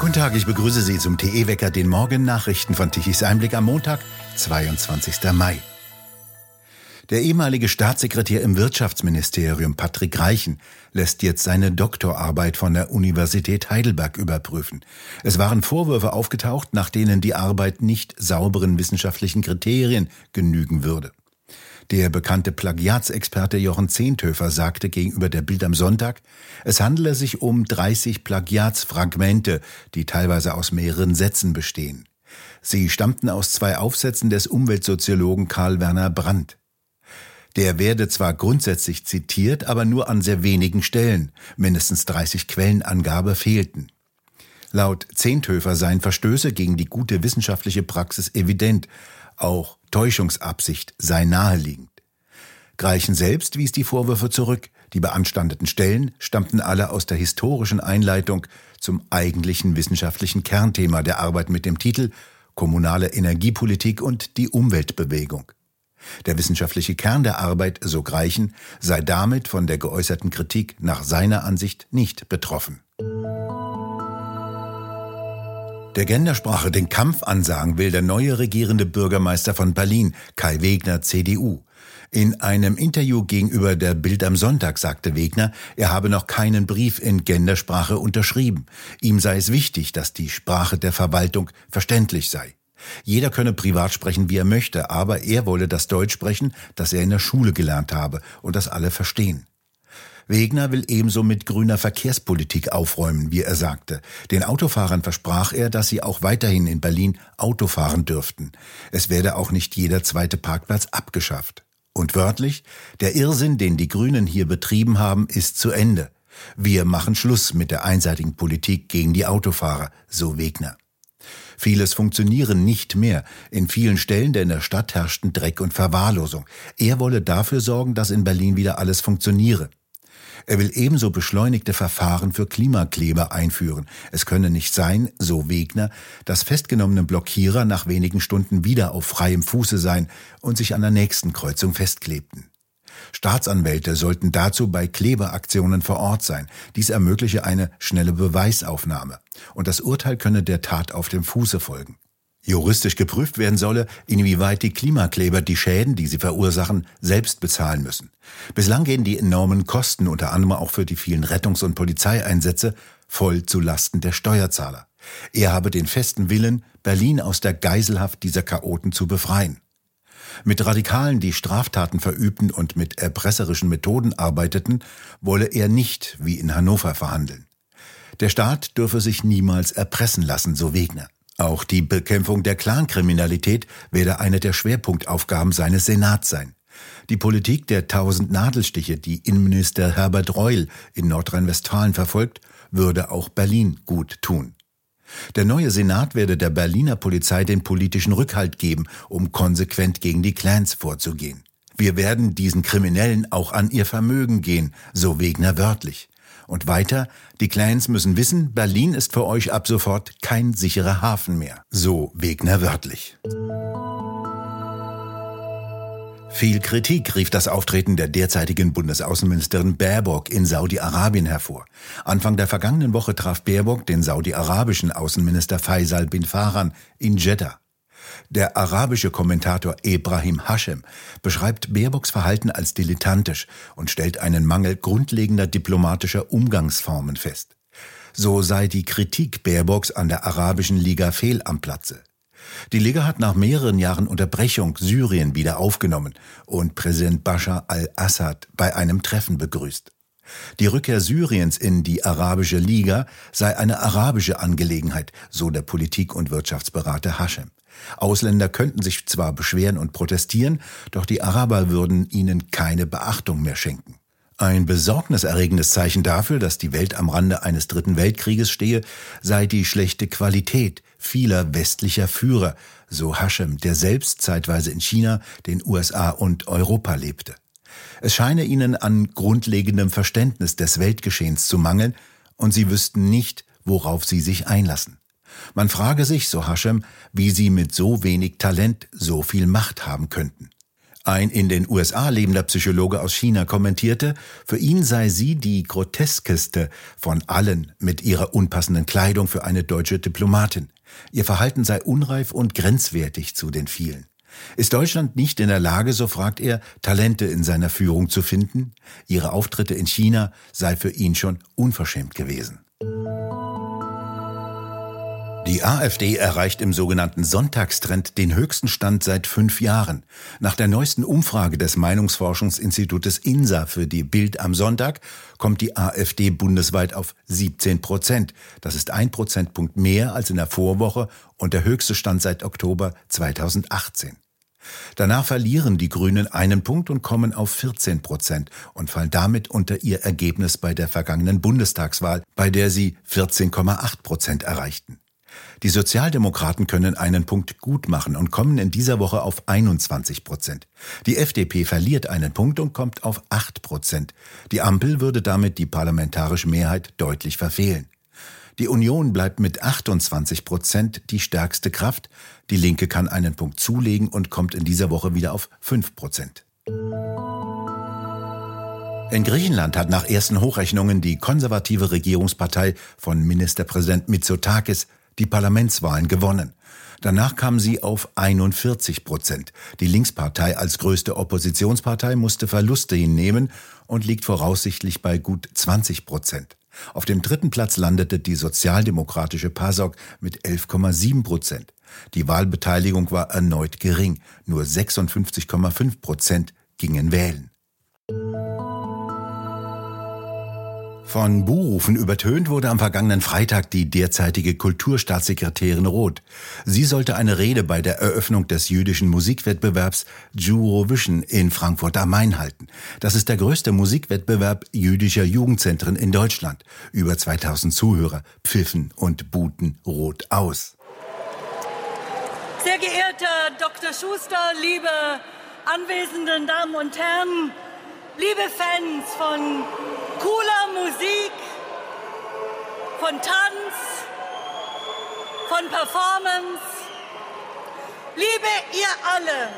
Guten Tag, ich begrüße Sie zum TE-Wecker, den Morgen-Nachrichten von Tichys Einblick am Montag, 22. Mai. Der ehemalige Staatssekretär im Wirtschaftsministerium Patrick Reichen lässt jetzt seine Doktorarbeit von der Universität Heidelberg überprüfen. Es waren Vorwürfe aufgetaucht, nach denen die Arbeit nicht sauberen wissenschaftlichen Kriterien genügen würde. Der bekannte Plagiatsexperte Jochen Zehntöfer sagte gegenüber der Bild am Sonntag, es handele sich um 30 Plagiatsfragmente, die teilweise aus mehreren Sätzen bestehen. Sie stammten aus zwei Aufsätzen des Umweltsoziologen Karl Werner Brandt. Der werde zwar grundsätzlich zitiert, aber nur an sehr wenigen Stellen. Mindestens 30 Quellenangabe fehlten. Laut Zehntöfer seien Verstöße gegen die gute wissenschaftliche Praxis evident. Auch Täuschungsabsicht sei naheliegend. Greichen selbst wies die Vorwürfe zurück. Die beanstandeten Stellen stammten alle aus der historischen Einleitung zum eigentlichen wissenschaftlichen Kernthema der Arbeit mit dem Titel Kommunale Energiepolitik und die Umweltbewegung. Der wissenschaftliche Kern der Arbeit, so Greichen, sei damit von der geäußerten Kritik nach seiner Ansicht nicht betroffen. Der Gendersprache den Kampf ansagen will der neue regierende Bürgermeister von Berlin, Kai Wegner, CDU. In einem Interview gegenüber der Bild am Sonntag sagte Wegner, er habe noch keinen Brief in Gendersprache unterschrieben. Ihm sei es wichtig, dass die Sprache der Verwaltung verständlich sei. Jeder könne privat sprechen, wie er möchte, aber er wolle das Deutsch sprechen, das er in der Schule gelernt habe und das alle verstehen. Wegner will ebenso mit grüner Verkehrspolitik aufräumen, wie er sagte. Den Autofahrern versprach er, dass sie auch weiterhin in Berlin Auto fahren dürften. Es werde auch nicht jeder zweite Parkplatz abgeschafft. Und wörtlich, der Irrsinn, den die Grünen hier betrieben haben, ist zu Ende. Wir machen Schluss mit der einseitigen Politik gegen die Autofahrer, so Wegner. Vieles funktionieren nicht mehr. In vielen Stellen der in der Stadt herrschten Dreck und Verwahrlosung. Er wolle dafür sorgen, dass in Berlin wieder alles funktioniere. Er will ebenso beschleunigte Verfahren für Klimakleber einführen. Es könne nicht sein, so Wegner, dass festgenommene Blockierer nach wenigen Stunden wieder auf freiem Fuße seien und sich an der nächsten Kreuzung festklebten. Staatsanwälte sollten dazu bei Klebeaktionen vor Ort sein. Dies ermögliche eine schnelle Beweisaufnahme. Und das Urteil könne der Tat auf dem Fuße folgen. Juristisch geprüft werden solle, inwieweit die Klimakleber die Schäden, die sie verursachen, selbst bezahlen müssen. Bislang gehen die enormen Kosten, unter anderem auch für die vielen Rettungs- und Polizeieinsätze, voll zu Lasten der Steuerzahler. Er habe den festen Willen, Berlin aus der Geiselhaft dieser Chaoten zu befreien. Mit Radikalen, die Straftaten verübten und mit erpresserischen Methoden arbeiteten, wolle er nicht wie in Hannover verhandeln. Der Staat dürfe sich niemals erpressen lassen, so Wegner. Auch die Bekämpfung der Clankriminalität werde eine der Schwerpunktaufgaben seines Senats sein. Die Politik der tausend Nadelstiche, die Innenminister Herbert Reul in Nordrhein-Westfalen verfolgt, würde auch Berlin gut tun. Der neue Senat werde der Berliner Polizei den politischen Rückhalt geben, um konsequent gegen die Clans vorzugehen. Wir werden diesen Kriminellen auch an ihr Vermögen gehen, so Wegner wörtlich. Und weiter, die Clans müssen wissen, Berlin ist für euch ab sofort kein sicherer Hafen mehr. So Wegner wörtlich. Viel Kritik rief das Auftreten der derzeitigen Bundesaußenministerin Baerbock in Saudi-Arabien hervor. Anfang der vergangenen Woche traf Baerbock den saudi-arabischen Außenminister Faisal bin Farhan in Jeddah. Der arabische Kommentator Ibrahim Hashem beschreibt Baerbocks Verhalten als dilettantisch und stellt einen Mangel grundlegender diplomatischer Umgangsformen fest. So sei die Kritik Baerbocks an der Arabischen Liga fehl am Platze. Die Liga hat nach mehreren Jahren Unterbrechung Syrien wieder aufgenommen und Präsident Bashar al-Assad bei einem Treffen begrüßt. Die Rückkehr Syriens in die Arabische Liga sei eine arabische Angelegenheit, so der Politik- und Wirtschaftsberater Hashem. Ausländer könnten sich zwar beschweren und protestieren, doch die Araber würden ihnen keine Beachtung mehr schenken. Ein besorgniserregendes Zeichen dafür, dass die Welt am Rande eines dritten Weltkrieges stehe, sei die schlechte Qualität vieler westlicher Führer, so Hashem, der selbst zeitweise in China, den USA und Europa lebte. Es scheine ihnen an grundlegendem Verständnis des Weltgeschehens zu mangeln, und sie wüssten nicht, worauf sie sich einlassen. Man frage sich, so Hashem, wie sie mit so wenig Talent so viel Macht haben könnten. Ein in den USA lebender Psychologe aus China kommentierte, für ihn sei sie die groteskeste von allen mit ihrer unpassenden Kleidung für eine deutsche Diplomatin. Ihr Verhalten sei unreif und grenzwertig zu den vielen. Ist Deutschland nicht in der Lage, so fragt er, Talente in seiner Führung zu finden? Ihre Auftritte in China sei für ihn schon unverschämt gewesen. Die AfD erreicht im sogenannten Sonntagstrend den höchsten Stand seit fünf Jahren. Nach der neuesten Umfrage des Meinungsforschungsinstitutes INSA für die Bild am Sonntag kommt die AfD bundesweit auf 17 Prozent. Das ist ein Prozentpunkt mehr als in der Vorwoche und der höchste Stand seit Oktober 2018. Danach verlieren die Grünen einen Punkt und kommen auf 14 Prozent und fallen damit unter ihr Ergebnis bei der vergangenen Bundestagswahl, bei der sie 14,8 Prozent erreichten. Die Sozialdemokraten können einen Punkt gut machen und kommen in dieser Woche auf 21 Prozent. Die FDP verliert einen Punkt und kommt auf 8 Prozent. Die Ampel würde damit die parlamentarische Mehrheit deutlich verfehlen. Die Union bleibt mit 28 Prozent die stärkste Kraft. Die Linke kann einen Punkt zulegen und kommt in dieser Woche wieder auf 5 Prozent. In Griechenland hat nach ersten Hochrechnungen die konservative Regierungspartei von Ministerpräsident Mitsotakis die Parlamentswahlen gewonnen. Danach kam sie auf 41 Prozent. Die Linkspartei als größte Oppositionspartei musste Verluste hinnehmen und liegt voraussichtlich bei gut 20 Prozent. Auf dem dritten Platz landete die sozialdemokratische PASOK mit 11,7 Prozent. Die Wahlbeteiligung war erneut gering. Nur 56,5 Prozent gingen wählen. Von Buhrufen übertönt wurde am vergangenen Freitag die derzeitige Kulturstaatssekretärin Roth. Sie sollte eine Rede bei der Eröffnung des jüdischen Musikwettbewerbs Jurovision in Frankfurt am Main halten. Das ist der größte Musikwettbewerb jüdischer Jugendzentren in Deutschland. Über 2000 Zuhörer pfiffen und buten Roth aus. Sehr geehrter Dr. Schuster, liebe anwesenden Damen und Herren, liebe Fans von cooler Musik, von Tanz, von Performance. Liebe ihr alle,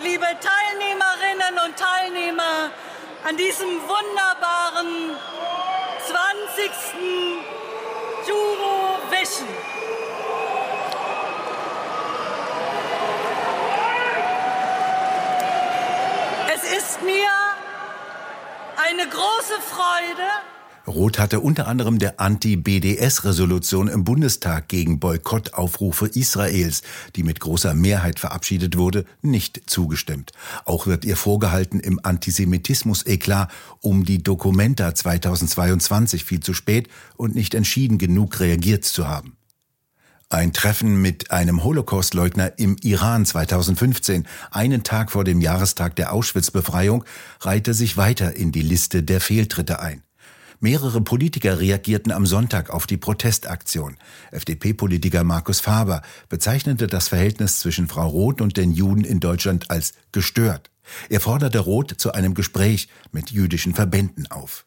liebe Teilnehmerinnen und Teilnehmer an diesem wunderbaren 20. Vision. Es ist mir eine große Freude. Roth hatte unter anderem der Anti-BDS-Resolution im Bundestag gegen Boykottaufrufe Israels, die mit großer Mehrheit verabschiedet wurde, nicht zugestimmt. Auch wird ihr vorgehalten, im Antisemitismus-Eklat um die Dokumenta 2022 viel zu spät und nicht entschieden genug reagiert zu haben. Ein Treffen mit einem Holocaustleugner im Iran 2015, einen Tag vor dem Jahrestag der Auschwitz-Befreiung, reihte sich weiter in die Liste der Fehltritte ein. Mehrere Politiker reagierten am Sonntag auf die Protestaktion. FDP-Politiker Markus Faber bezeichnete das Verhältnis zwischen Frau Roth und den Juden in Deutschland als gestört. Er forderte Roth zu einem Gespräch mit jüdischen Verbänden auf.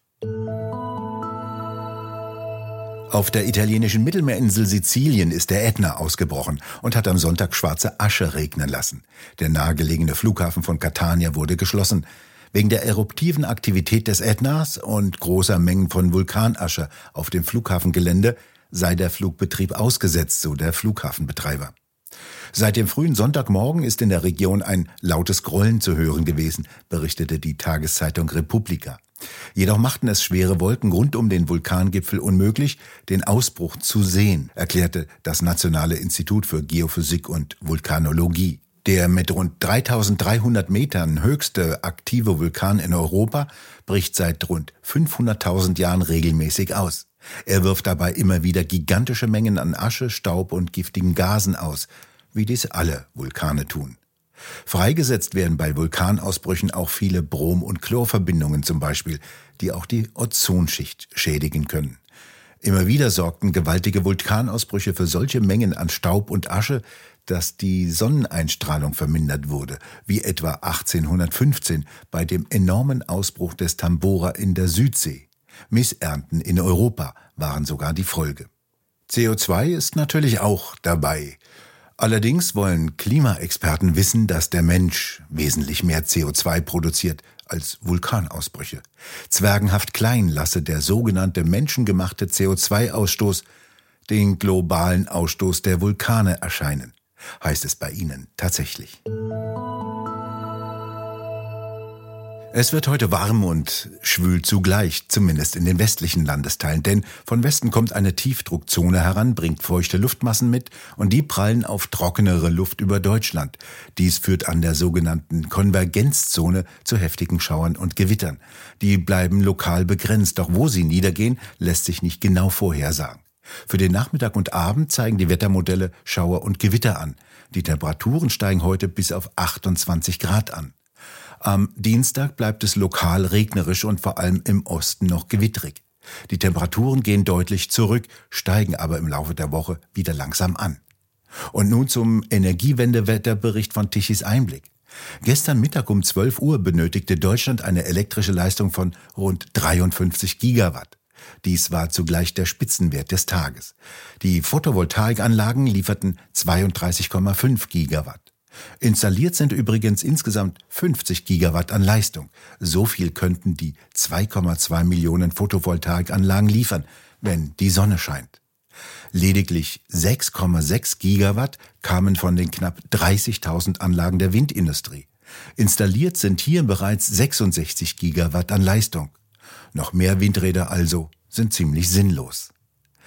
Auf der italienischen Mittelmeerinsel Sizilien ist der Ätna ausgebrochen und hat am Sonntag schwarze Asche regnen lassen. Der nahegelegene Flughafen von Catania wurde geschlossen. Wegen der eruptiven Aktivität des Ätnas und großer Mengen von Vulkanasche auf dem Flughafengelände sei der Flugbetrieb ausgesetzt, so der Flughafenbetreiber. Seit dem frühen Sonntagmorgen ist in der Region ein lautes Grollen zu hören gewesen, berichtete die Tageszeitung Republika. Jedoch machten es schwere Wolken rund um den Vulkangipfel unmöglich, den Ausbruch zu sehen, erklärte das Nationale Institut für Geophysik und Vulkanologie. Der mit rund 3300 Metern höchste aktive Vulkan in Europa bricht seit rund 500.000 Jahren regelmäßig aus. Er wirft dabei immer wieder gigantische Mengen an Asche, Staub und giftigen Gasen aus, wie dies alle Vulkane tun. Freigesetzt werden bei Vulkanausbrüchen auch viele Brom- und Chlorverbindungen zum Beispiel, die auch die Ozonschicht schädigen können. Immer wieder sorgten gewaltige Vulkanausbrüche für solche Mengen an Staub und Asche, dass die Sonneneinstrahlung vermindert wurde, wie etwa 1815 bei dem enormen Ausbruch des Tambora in der Südsee. Missernten in Europa waren sogar die Folge. CO2 ist natürlich auch dabei. Allerdings wollen Klimaexperten wissen, dass der Mensch wesentlich mehr CO2 produziert als Vulkanausbrüche. Zwergenhaft klein lasse der sogenannte menschengemachte CO2-Ausstoß den globalen Ausstoß der Vulkane erscheinen. Heißt es bei Ihnen tatsächlich? Es wird heute warm und schwül zugleich, zumindest in den westlichen Landesteilen, denn von Westen kommt eine Tiefdruckzone heran, bringt feuchte Luftmassen mit und die prallen auf trockenere Luft über Deutschland. Dies führt an der sogenannten Konvergenzzone zu heftigen Schauern und Gewittern. Die bleiben lokal begrenzt, doch wo sie niedergehen, lässt sich nicht genau vorhersagen. Für den Nachmittag und Abend zeigen die Wettermodelle Schauer und Gewitter an. Die Temperaturen steigen heute bis auf 28 Grad an. Am Dienstag bleibt es lokal regnerisch und vor allem im Osten noch gewittrig. Die Temperaturen gehen deutlich zurück, steigen aber im Laufe der Woche wieder langsam an. Und nun zum Energiewendewetterbericht von Tichys Einblick. Gestern Mittag um 12 Uhr benötigte Deutschland eine elektrische Leistung von rund 53 Gigawatt. Dies war zugleich der Spitzenwert des Tages. Die Photovoltaikanlagen lieferten 32,5 Gigawatt. Installiert sind übrigens insgesamt 50 Gigawatt an Leistung. So viel könnten die 2,2 Millionen Photovoltaikanlagen liefern, wenn die Sonne scheint. Lediglich 6,6 Gigawatt kamen von den knapp 30.000 Anlagen der Windindustrie. Installiert sind hier bereits 66 Gigawatt an Leistung. Noch mehr Windräder also sind ziemlich sinnlos.